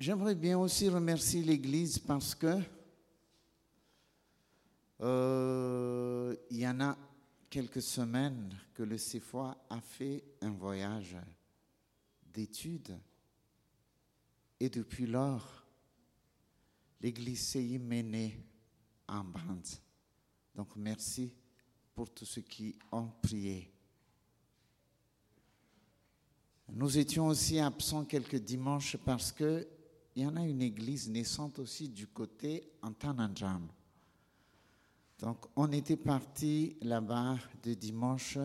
J'aimerais bien aussi remercier l'Église parce que euh, il y en a quelques semaines que le CFOA a fait un voyage d'études. Et depuis lors, l'Église s'est menée en bande. Donc merci pour tous ceux qui ont prié. Nous étions aussi absents quelques dimanches parce qu'il y en a une église naissante aussi du côté Antananjam. Donc on était parti là-bas de dimanche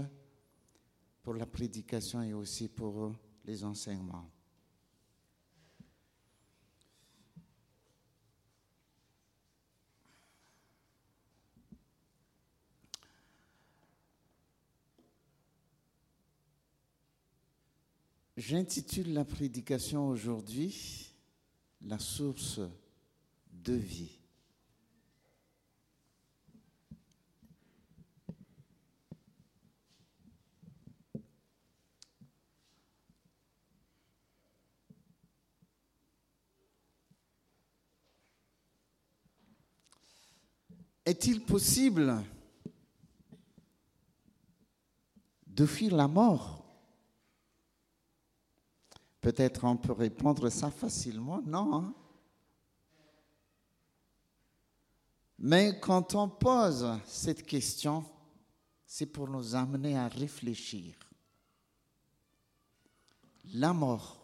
pour la prédication et aussi pour les enseignements. J'intitule la prédication aujourd'hui La source de vie. Est-il possible de fuir la mort? Peut-être on peut répondre ça facilement, non hein? Mais quand on pose cette question, c'est pour nous amener à réfléchir. La mort,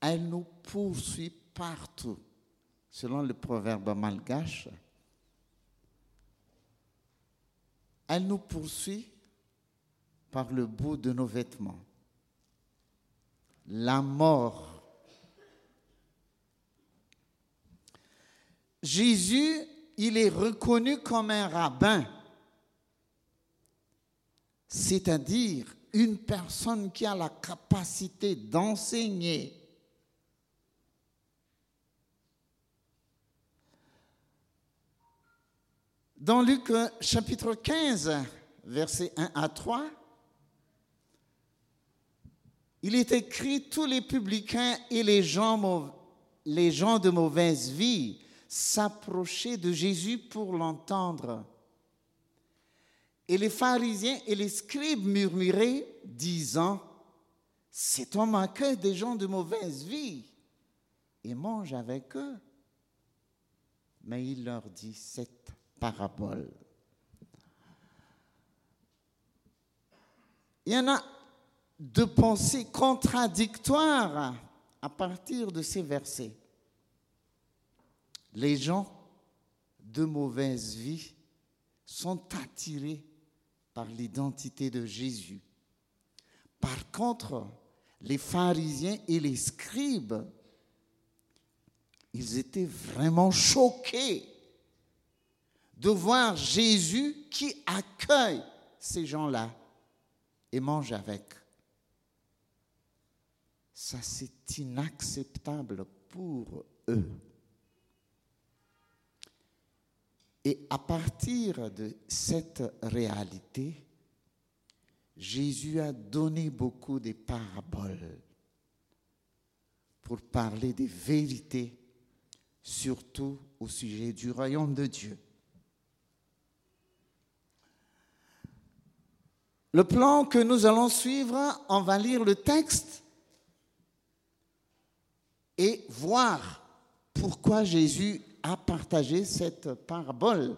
elle nous poursuit partout selon le proverbe malgache, elle nous poursuit par le bout de nos vêtements. La mort. Jésus, il est reconnu comme un rabbin, c'est-à-dire une personne qui a la capacité d'enseigner Dans Luc chapitre 15, versets 1 à 3, il est écrit, tous les publicains et les gens, de mauvaise vie s'approchaient de Jésus pour l'entendre. Et les pharisiens et les scribes murmuraient, disant, cet homme accueille des gens de mauvaise vie et mange avec eux. Mais il leur dit, cette parabole. Il y en a de pensées contradictoires à partir de ces versets. Les gens de mauvaise vie sont attirés par l'identité de Jésus. Par contre, les pharisiens et les scribes, ils étaient vraiment choqués de voir Jésus qui accueille ces gens-là et mange avec. Ça, c'est inacceptable pour eux. Et à partir de cette réalité, Jésus a donné beaucoup de paraboles pour parler des vérités, surtout au sujet du royaume de Dieu. Le plan que nous allons suivre, on va lire le texte et voir pourquoi Jésus a partagé cette parabole.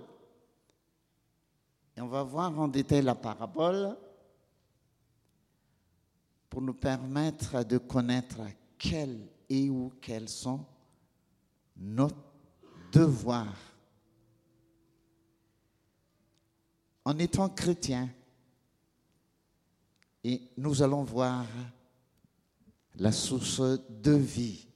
Et on va voir en détail la parabole pour nous permettre de connaître quels et où quels sont nos devoirs. En étant chrétien, et nous allons voir la source de vie.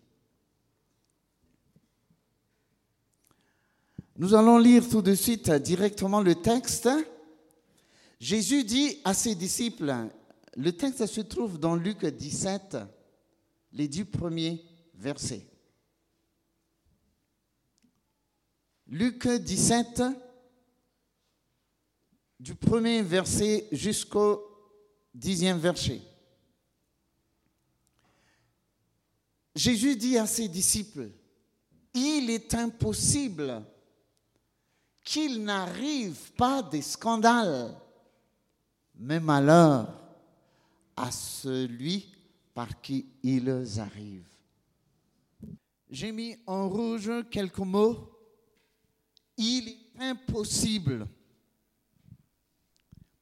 Nous allons lire tout de suite directement le texte. Jésus dit à ses disciples, le texte se trouve dans Luc 17, les dix premiers versets. Luc 17, du premier verset jusqu'au dixième verset. Jésus dit à ses disciples, il est impossible qu'il n'arrive pas des scandales, mais malheur à celui par qui ils arrivent. J'ai mis en rouge quelques mots. Il est impossible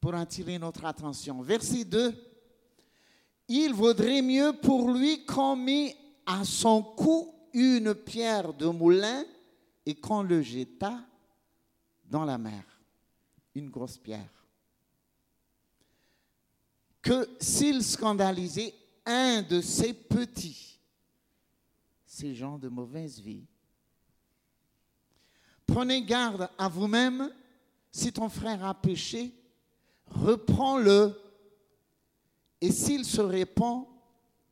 pour attirer notre attention. Verset 2. Il vaudrait mieux pour lui qu'on mit à son cou une pierre de moulin et qu'on le jeta dans la mer, une grosse pierre. Que s'il scandalisait un de ses petits, ces gens de mauvaise vie. Prenez garde à vous-même, si ton frère a péché, reprends-le, et s'il se répand,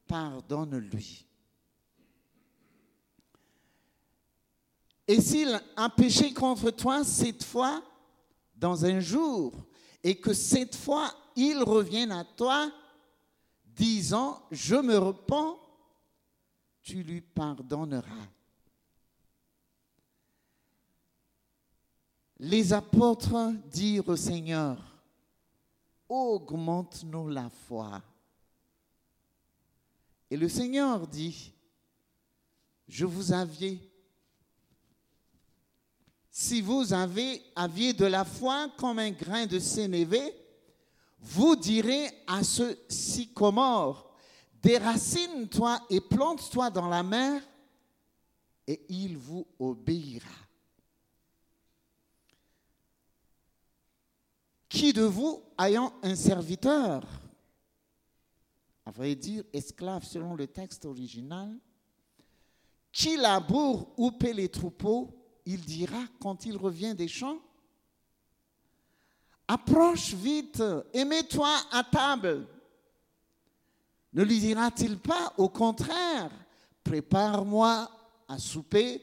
pardonne-lui. Et s'il a péché contre toi cette fois, dans un jour, et que cette fois il revienne à toi, disant, je me repens, tu lui pardonneras. Les apôtres dirent au Seigneur, augmente-nous la foi. Et le Seigneur dit, je vous avais, si vous avez, aviez de la foi comme un grain de sénévé, vous direz à ce sycomore, déracine-toi et plante-toi dans la mer, et il vous obéira. Qui de vous, ayant un serviteur, à vrai dire esclave selon le texte original, qui laboure ou paie les troupeaux, il dira quand il revient des champs, approche vite et mets-toi à table. Ne lui dira-t-il pas, au contraire, prépare-moi à souper,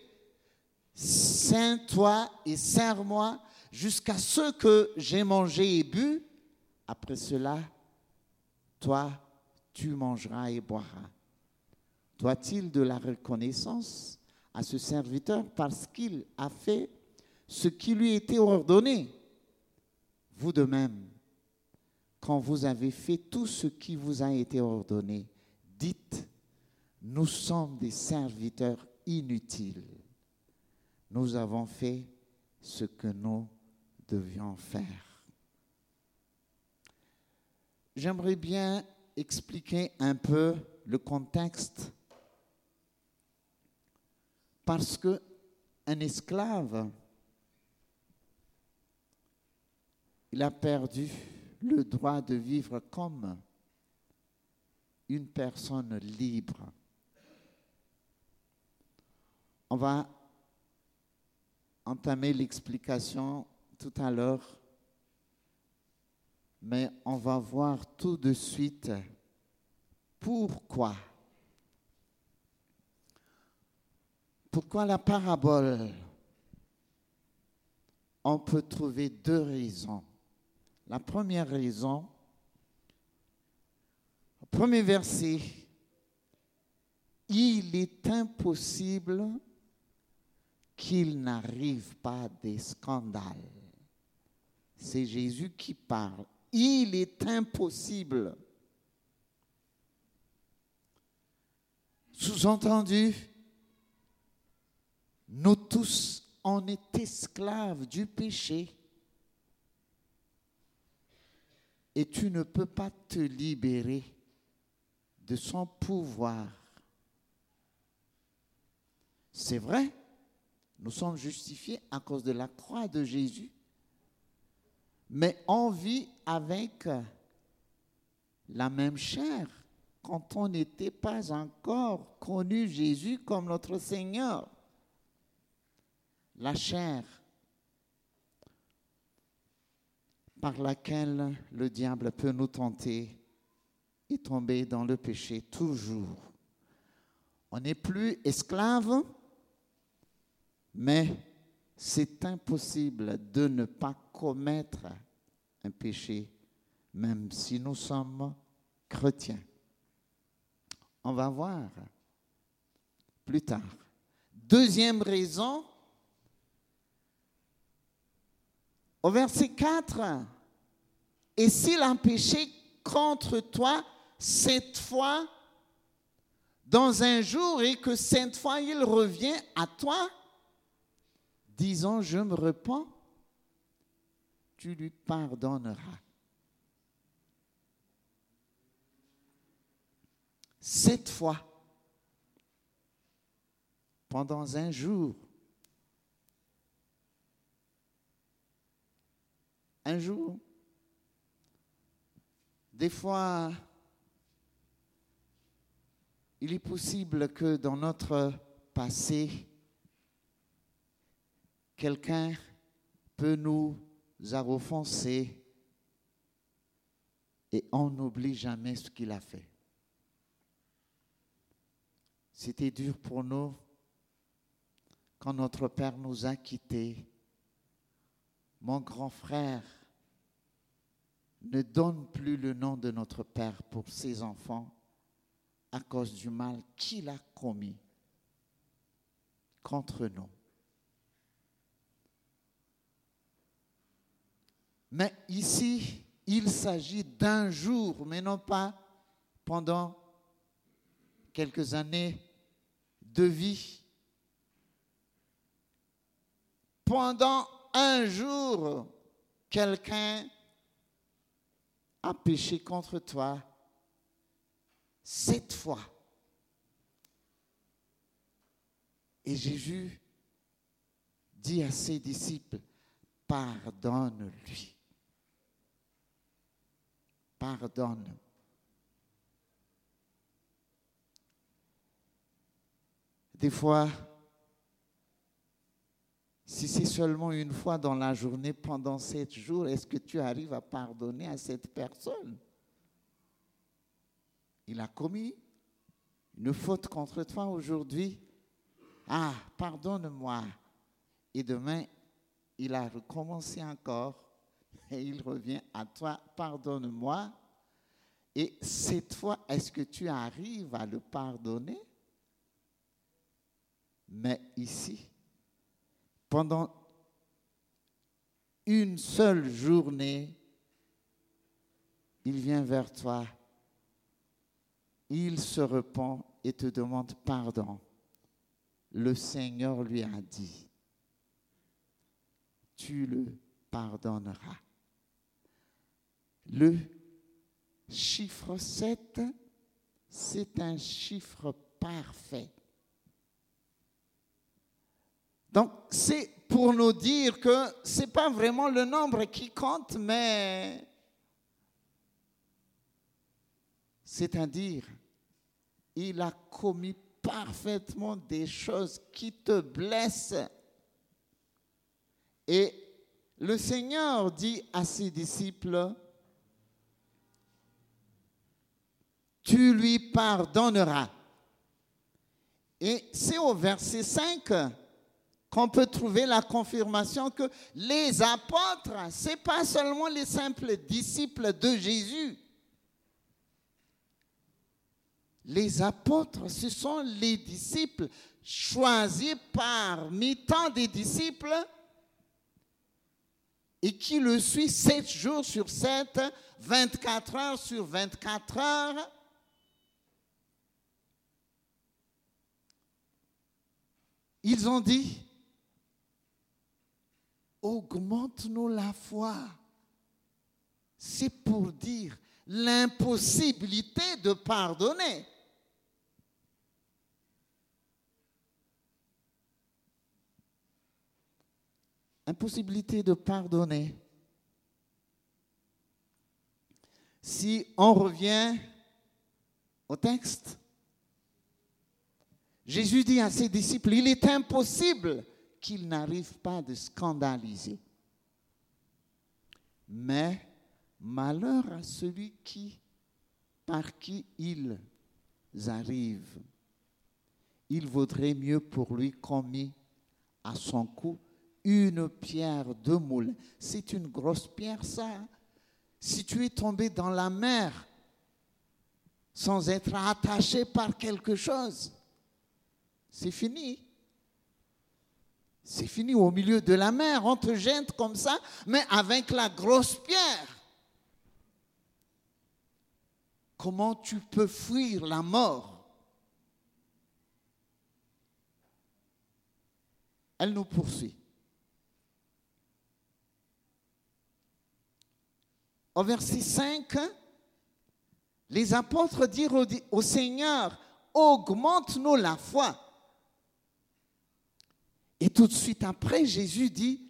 sains-toi et sers-moi jusqu'à ce que j'ai mangé et bu. Après cela, toi, tu mangeras et boiras. Doit-il de la reconnaissance à ce serviteur parce qu'il a fait ce qui lui était ordonné Vous de même, quand vous avez fait tout ce qui vous a été ordonné, dites, nous sommes des serviteurs inutiles. Nous avons fait ce que nous devions faire. J'aimerais bien expliquer un peu le contexte parce que un esclave, il a perdu le droit de vivre comme une personne libre. On va entamer l'explication tout à l'heure, mais on va voir tout de suite pourquoi. Pourquoi la parabole? On peut trouver deux raisons. La première raison, premier verset, il est impossible qu'il n'arrive pas des scandales. C'est Jésus qui parle. Il est impossible. Sous-entendu, nous tous, on est esclaves du péché. et tu ne peux pas te libérer de son pouvoir. C'est vrai, nous sommes justifiés à cause de la croix de Jésus, mais on vit avec la même chair quand on n'était pas encore connu Jésus comme notre Seigneur. La chair par laquelle le diable peut nous tenter et tomber dans le péché toujours. On n'est plus esclave, mais c'est impossible de ne pas commettre un péché, même si nous sommes chrétiens. On va voir plus tard. Deuxième raison, au verset 4, et s'il a péché contre toi cette fois, dans un jour, et que cette fois il revient à toi, disant, je me repens, tu lui pardonneras. Cette fois, pendant un jour, un jour, des fois, il est possible que dans notre passé, quelqu'un peut nous offensés et on n'oublie jamais ce qu'il a fait. C'était dur pour nous quand notre Père nous a quittés. Mon grand frère ne donne plus le nom de notre Père pour ses enfants à cause du mal qu'il a commis contre nous. Mais ici, il s'agit d'un jour, mais non pas pendant quelques années de vie. Pendant un jour, quelqu'un a péché contre toi cette fois. Et Jésus dit à ses disciples, pardonne-lui. Pardonne. Des fois, si c'est seulement une fois dans la journée pendant sept jours, est-ce que tu arrives à pardonner à cette personne? Il a commis une faute contre toi aujourd'hui. Ah, pardonne-moi. Et demain, il a recommencé encore et il revient à toi, pardonne-moi. Et cette fois, est-ce que tu arrives à le pardonner? Mais ici, pendant une seule journée, il vient vers toi, il se repent et te demande pardon. Le Seigneur lui a dit, tu le pardonneras. Le chiffre 7, c'est un chiffre parfait. Donc, c'est pour nous dire que ce n'est pas vraiment le nombre qui compte, mais c'est-à-dire, il a commis parfaitement des choses qui te blessent. Et le Seigneur dit à ses disciples, tu lui pardonneras. Et c'est au verset 5 qu'on peut trouver la confirmation que les apôtres, ce n'est pas seulement les simples disciples de Jésus. Les apôtres, ce sont les disciples choisis parmi tant des disciples et qui le suivent 7 jours sur 7, 24 heures sur 24 heures. Ils ont dit, augmente-nous la foi. C'est pour dire l'impossibilité de pardonner. Impossibilité de pardonner. Si on revient au texte, Jésus dit à ses disciples, il est impossible qu'ils n'arrivent pas de scandaliser. Mais malheur à celui qui, par qui ils arrivent. Il vaudrait mieux pour lui qu'on mit à son cou une pierre de moule. C'est une grosse pierre, ça. Hein. Si tu es tombé dans la mer sans être attaché par quelque chose, c'est fini. C'est fini au milieu de la mer, on te comme ça, mais avec la grosse pierre. Comment tu peux fuir la mort? Elle nous poursuit. Au verset 5, les apôtres dirent au Seigneur, augmente-nous la foi. Et tout de suite après, Jésus dit,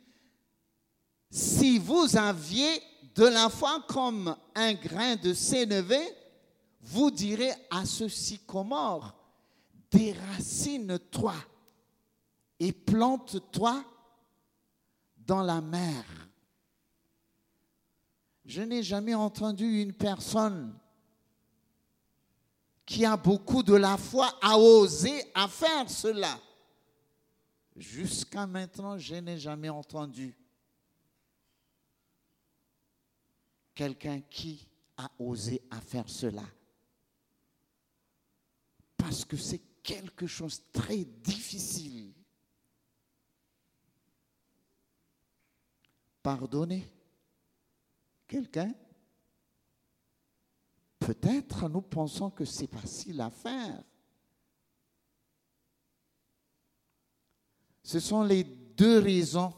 si vous aviez de la foi comme un grain de sénévé, vous direz à ce sycomore, déracine-toi et plante-toi dans la mer. Je n'ai jamais entendu une personne qui a beaucoup de la foi à oser à faire cela. Jusqu'à maintenant, je n'ai jamais entendu quelqu'un qui a osé à faire cela. Parce que c'est quelque chose de très difficile. Pardonner quelqu'un Peut-être nous pensons que c'est facile à faire. Ce sont les deux raisons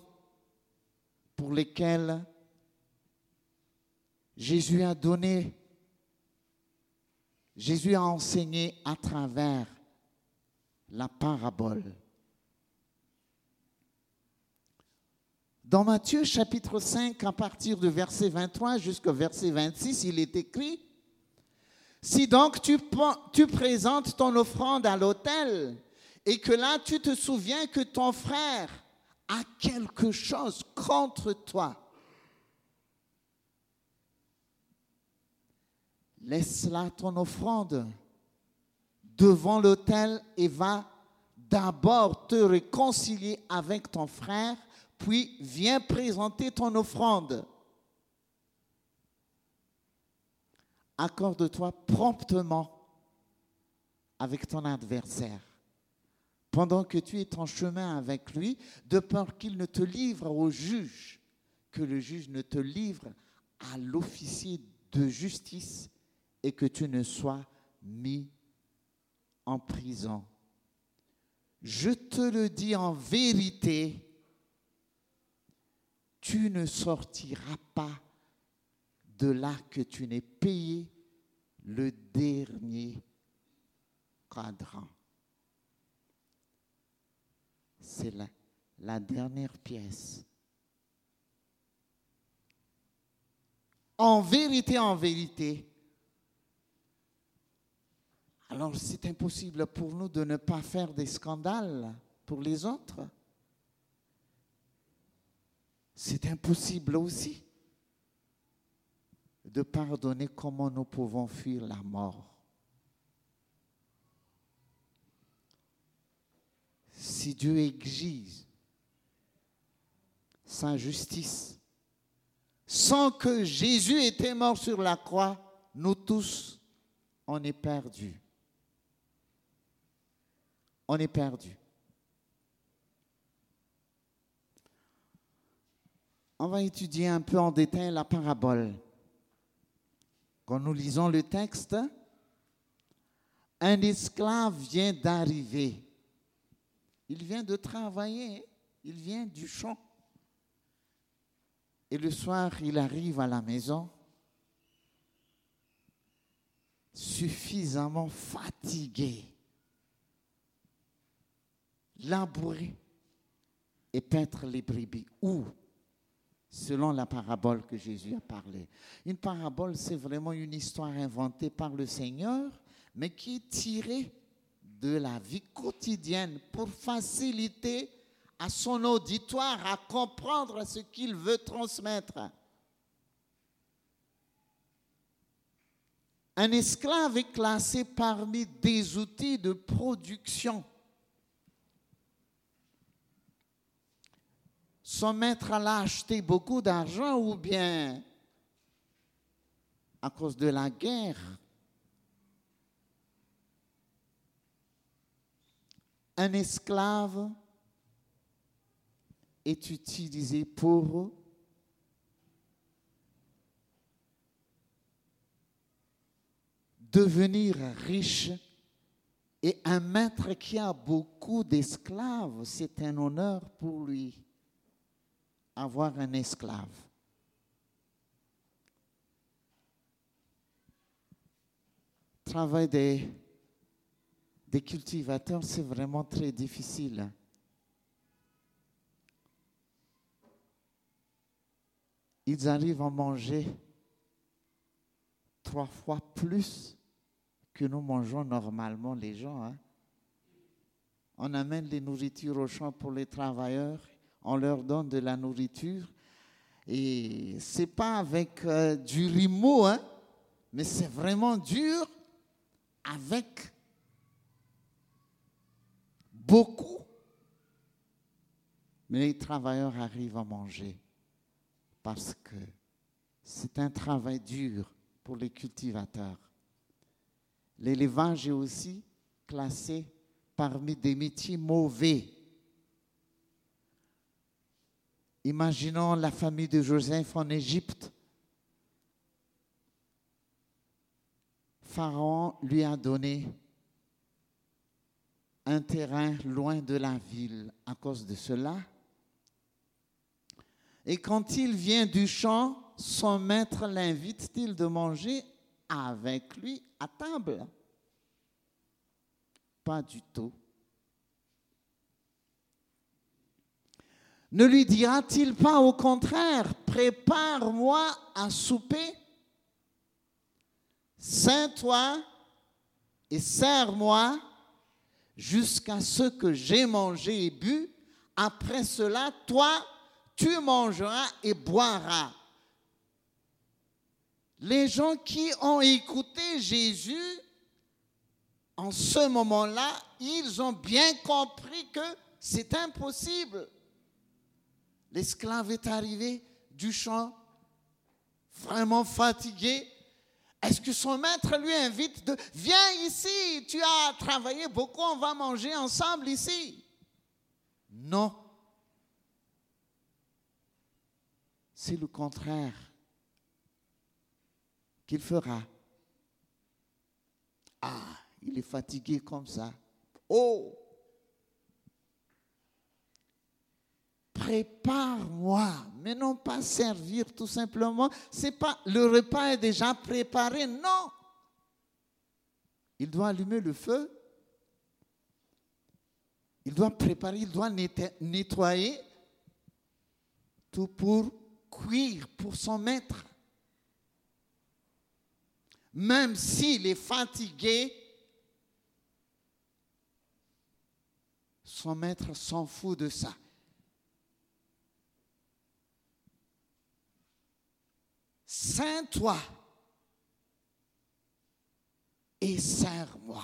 pour lesquelles Jésus a donné, Jésus a enseigné à travers la parabole. Dans Matthieu chapitre 5, à partir du verset 23 jusqu'au verset 26, il est écrit, si donc tu, tu présentes ton offrande à l'autel et que là tu te souviens que ton frère a quelque chose contre toi, laisse là ton offrande devant l'autel et va d'abord te réconcilier avec ton frère, puis viens présenter ton offrande. accorde-toi promptement avec ton adversaire pendant que tu es en chemin avec lui, de peur qu'il ne te livre au juge, que le juge ne te livre à l'officier de justice et que tu ne sois mis en prison. Je te le dis en vérité, tu ne sortiras pas de là que tu n'es payé le dernier cadran. C'est la, dernière pièce. En vérité, en vérité, alors c'est impossible pour nous de ne pas faire des scandales pour les autres. C'est impossible aussi de pardonner, comment nous pouvons fuir la mort. Si Dieu exige sa justice, sans que Jésus était mort sur la croix, nous tous, on est perdus. On est perdus. On va étudier un peu en détail la parabole. Quand nous lisons le texte, un esclave vient d'arriver. Il vient de travailler, il vient du champ. Et le soir, il arrive à la maison suffisamment fatigué, labourer et peindre les brebis. Où selon la parabole que Jésus a parlé. Une parabole, c'est vraiment une histoire inventée par le Seigneur, mais qui est tirée de la vie quotidienne pour faciliter à son auditoire à comprendre ce qu'il veut transmettre. Un esclave est classé parmi des outils de production son maître allait acheter beaucoup d'argent ou bien à cause de la guerre. Un esclave est utilisé pour devenir riche et un maître qui a beaucoup d'esclaves, c'est un honneur pour lui avoir un esclave. Travail des, des cultivateurs, c'est vraiment très difficile. Ils arrivent à manger trois fois plus que nous mangeons normalement les gens. Hein. On amène les nourritures au champ pour les travailleurs, on leur donne de la nourriture. Et c'est pas avec euh, du rimo, hein, mais c'est vraiment dur avec beaucoup. Mais les travailleurs arrivent à manger parce que c'est un travail dur pour les cultivateurs. L'élevage est aussi classé parmi des métiers mauvais. Imaginons la famille de Joseph en Égypte. Pharaon lui a donné un terrain loin de la ville à cause de cela. Et quand il vient du champ, son maître l'invite-t-il de manger avec lui à table? Pas du tout. Ne lui dira-t-il pas au contraire, prépare-moi à souper? Sains-toi et sers-moi jusqu'à ce que j'ai mangé et bu. Après cela, toi, tu mangeras et boiras. Les gens qui ont écouté Jésus, en ce moment-là, ils ont bien compris que c'est impossible. L'esclave est arrivé du champ, vraiment fatigué. Est-ce que son maître lui invite de Viens ici, tu as travaillé beaucoup, on va manger ensemble ici Non. C'est le contraire qu'il fera. Ah, il est fatigué comme ça. Oh, prépare-moi, mais non pas servir tout simplement. C'est pas le repas est déjà préparé, non. Il doit allumer le feu. Il doit préparer, il doit nettoyer tout pour cuire pour son maître même s'il est fatigué, son maître s'en fout de ça. Saint-toi et sers-moi.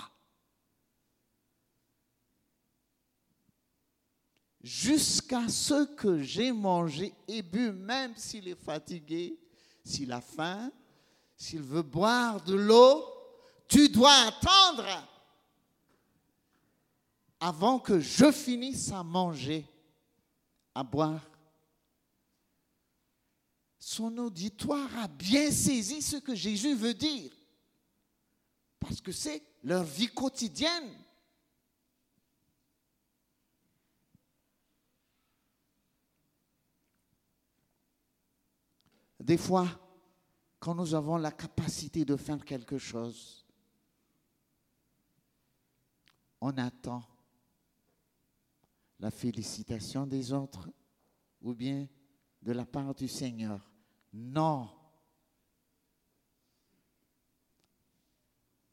Jusqu'à ce que j'ai mangé et bu, même s'il est fatigué, s'il a faim, s'il veut boire de l'eau, tu dois attendre avant que je finisse à manger, à boire. Son auditoire a bien saisi ce que Jésus veut dire, parce que c'est leur vie quotidienne. Des fois, quand nous avons la capacité de faire quelque chose, on attend la félicitation des autres ou bien de la part du Seigneur. Non.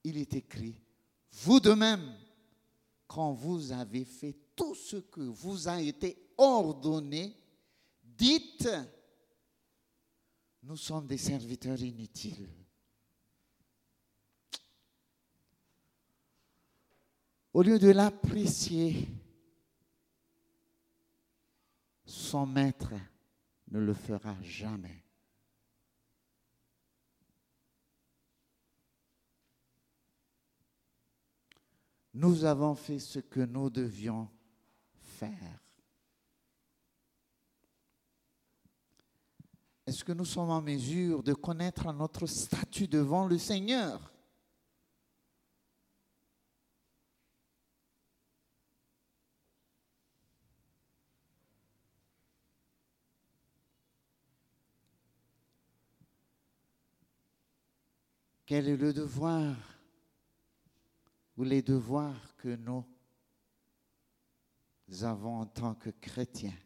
Il est écrit, vous de même, quand vous avez fait tout ce que vous a été ordonné, dites nous sommes des serviteurs inutiles. Au lieu de l'apprécier, son maître ne le fera jamais. Nous avons fait ce que nous devions faire. Est-ce que nous sommes en mesure de connaître notre statut devant le Seigneur? Quel est le devoir ou les devoirs que nous avons en tant que chrétiens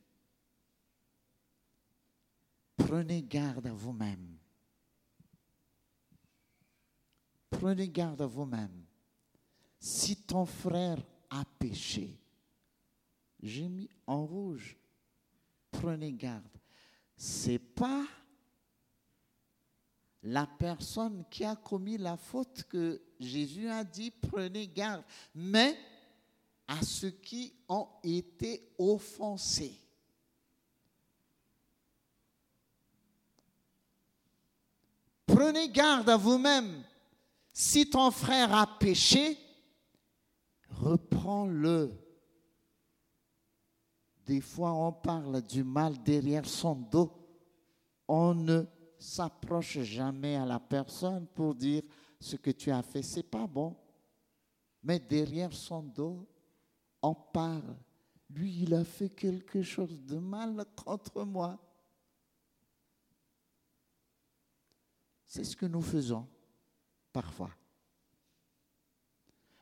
Prenez garde à vous-même. Prenez garde à vous-même. Si ton frère a péché, j'ai mis en rouge. Prenez garde. C'est pas la personne qui a commis la faute que Jésus a dit prenez garde, mais à ceux qui ont été offensés. Prenez garde à vous-même. Si ton frère a péché, reprends-le. Des fois, on parle du mal derrière son dos. On ne s'approche jamais à la personne pour dire ce que tu as fait, c'est pas bon. Mais derrière son dos, on parle. Lui, il a fait quelque chose de mal contre moi. C'est ce que nous faisons parfois.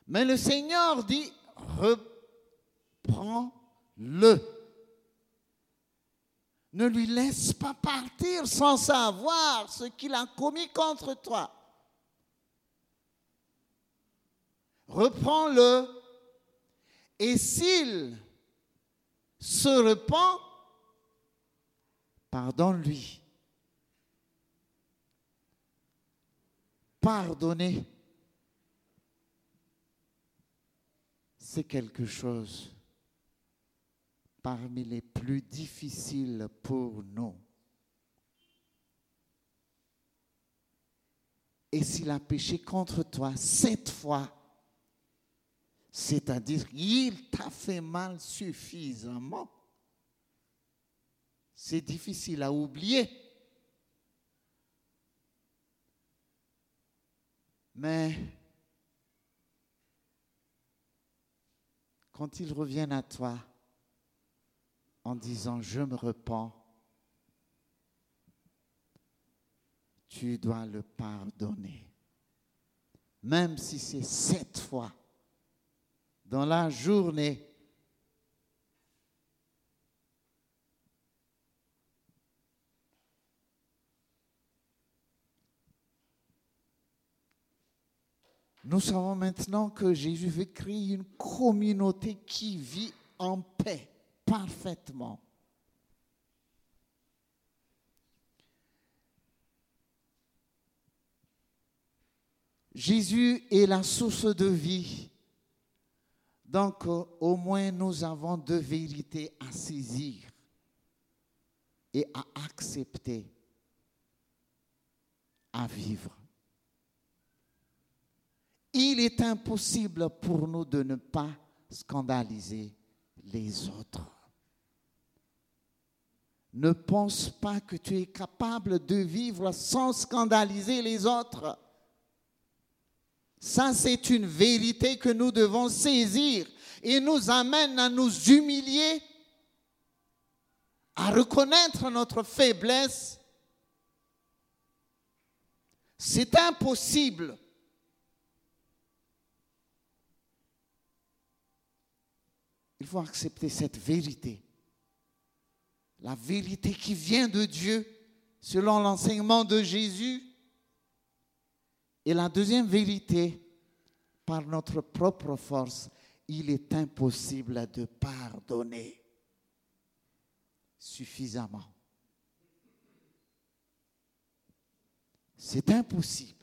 Mais le Seigneur dit, reprends-le. Ne lui laisse pas partir sans savoir ce qu'il a commis contre toi. Reprends-le et s'il se repent, pardonne-lui. Pardonner, c'est quelque chose parmi les plus difficiles pour nous. Et s'il a péché contre toi sept fois, c'est-à-dire il t'a fait mal suffisamment, c'est difficile à oublier. Mais quand ils reviennent à toi, en disant je me repens, tu dois le pardonner. Même si c'est sept fois dans la journée. Nous savons maintenant que Jésus veut créer une communauté qui vit en paix parfaitement. Jésus est la source de vie. Donc, euh, au moins, nous avons deux vérités à saisir et à accepter, à vivre. Il est impossible pour nous de ne pas scandaliser les autres. Ne pense pas que tu es capable de vivre sans scandaliser les autres. Ça, c'est une vérité que nous devons saisir et nous amène à nous humilier, à reconnaître notre faiblesse. C'est impossible. Il faut accepter cette vérité la vérité qui vient de Dieu selon l'enseignement de Jésus. Et la deuxième vérité, par notre propre force, il est impossible de pardonner suffisamment. C'est impossible.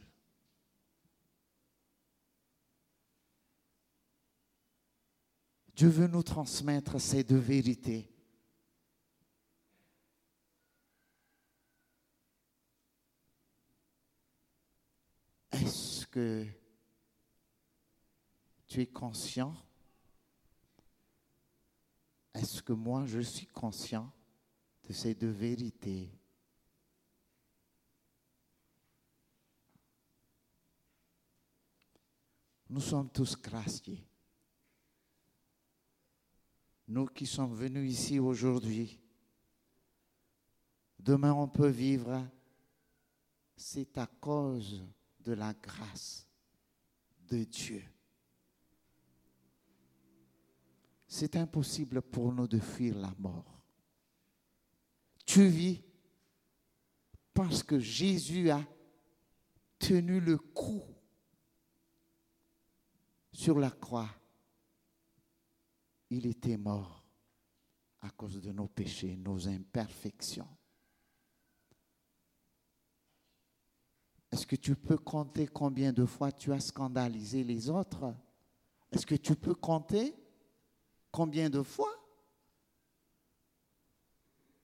Dieu veut nous transmettre ces deux vérités Est-ce que tu es conscient? Est-ce que moi, je suis conscient de ces deux vérités Nous sommes tous graciés. Nous qui sommes venus ici aujourd'hui, demain on peut vivre, c'est à cause de la grâce de Dieu. C'est impossible pour nous de fuir la mort. Tu vis parce que Jésus a tenu le coup sur la croix. Il était mort à cause de nos péchés, nos imperfections. Est-ce que tu peux compter combien de fois tu as scandalisé les autres? Est-ce que tu peux compter combien de fois?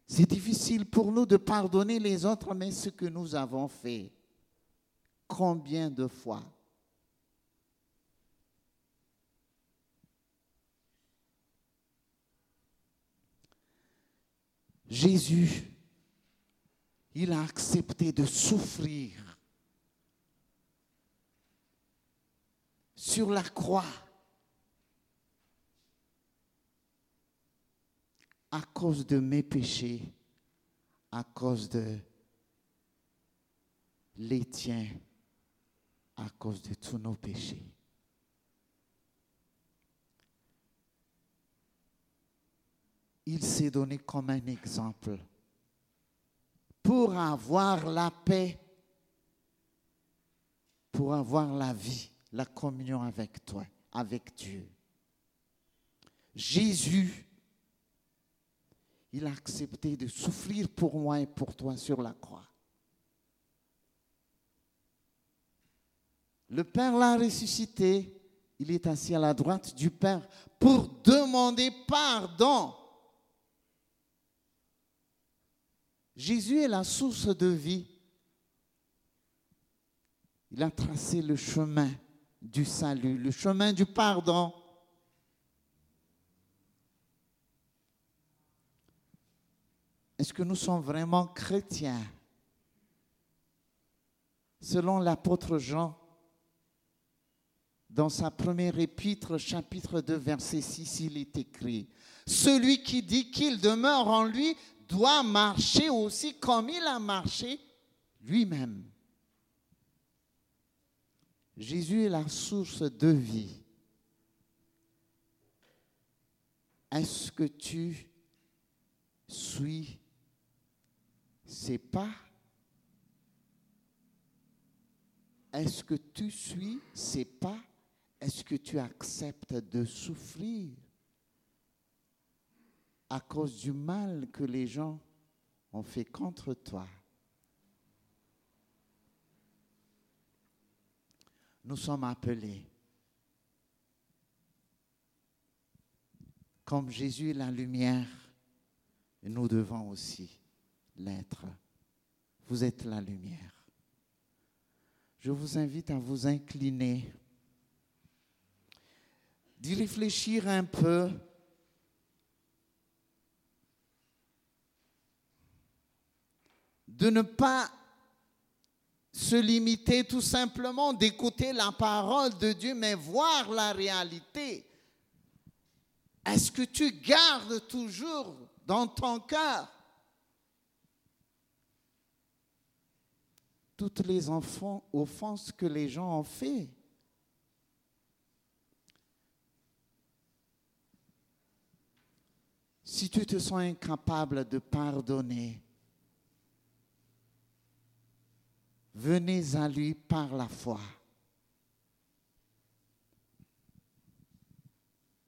C'est difficile pour nous de pardonner les autres, mais ce que nous avons fait, combien de fois? Jésus, il a accepté de souffrir sur la croix à cause de mes péchés, à cause de les tiens, à cause de tous nos péchés. Il s'est donné comme un exemple pour avoir la paix, pour avoir la vie la communion avec toi, avec Dieu. Jésus, il a accepté de souffrir pour moi et pour toi sur la croix. Le Père l'a ressuscité. Il est assis à la droite du Père pour demander pardon. Jésus est la source de vie. Il a tracé le chemin du salut, le chemin du pardon. Est-ce que nous sommes vraiment chrétiens? Selon l'apôtre Jean, dans sa première épître, chapitre 2, verset 6, il est écrit, Celui qui dit qu'il demeure en lui doit marcher aussi comme il a marché lui-même. Jésus est la source de vie. Est-ce que tu suis ses pas? Est-ce que tu suis ses pas? Est-ce que tu acceptes de souffrir à cause du mal que les gens ont fait contre toi? Nous sommes appelés, comme Jésus est la lumière, nous devons aussi l'être. Vous êtes la lumière. Je vous invite à vous incliner, d'y réfléchir un peu. de ne pas se limiter tout simplement d'écouter la parole de Dieu, mais voir la réalité. Est-ce que tu gardes toujours dans ton cœur toutes les enfants, offenses que les gens ont fait Si tu te sens incapable de pardonner, venez à lui par la foi.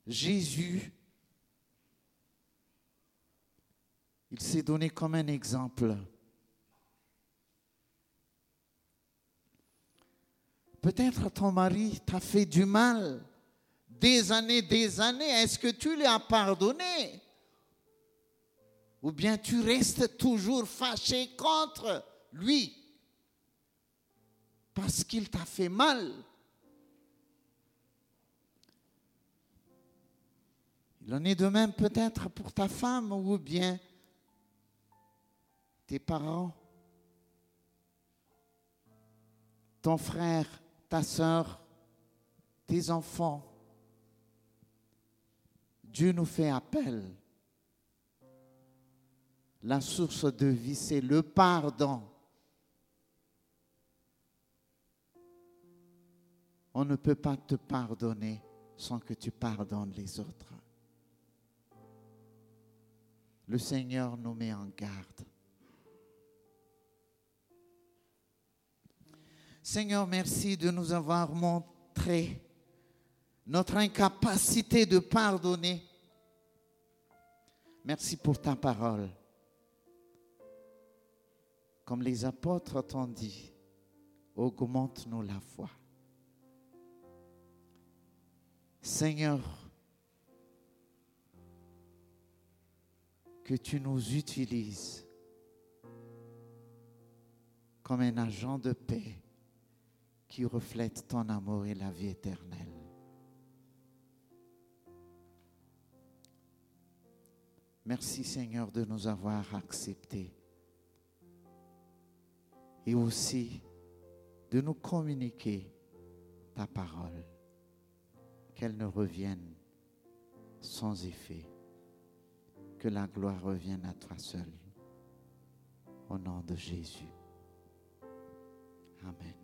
Jésus, il s'est donné comme un exemple. Peut-être ton mari t'a fait du mal des années, des années. Est-ce que tu lui as pardonné? Ou bien tu restes toujours fâché contre lui? Parce qu'il t'a fait mal. Il en est de même peut-être pour ta femme ou bien tes parents, ton frère, ta soeur, tes enfants. Dieu nous fait appel. La source de vie, c'est le pardon. On ne peut pas te pardonner sans que tu pardonnes les autres. Le Seigneur nous met en garde. Seigneur, merci de nous avoir montré notre incapacité de pardonner. Merci pour ta parole. Comme les apôtres t'ont dit, augmente-nous la foi. Seigneur, que tu nous utilises comme un agent de paix qui reflète ton amour et la vie éternelle. Merci Seigneur de nous avoir acceptés et aussi de nous communiquer ta parole, qu'elle ne revienne sans effet, que la gloire revienne à toi seul. Au nom de Jésus. Amen.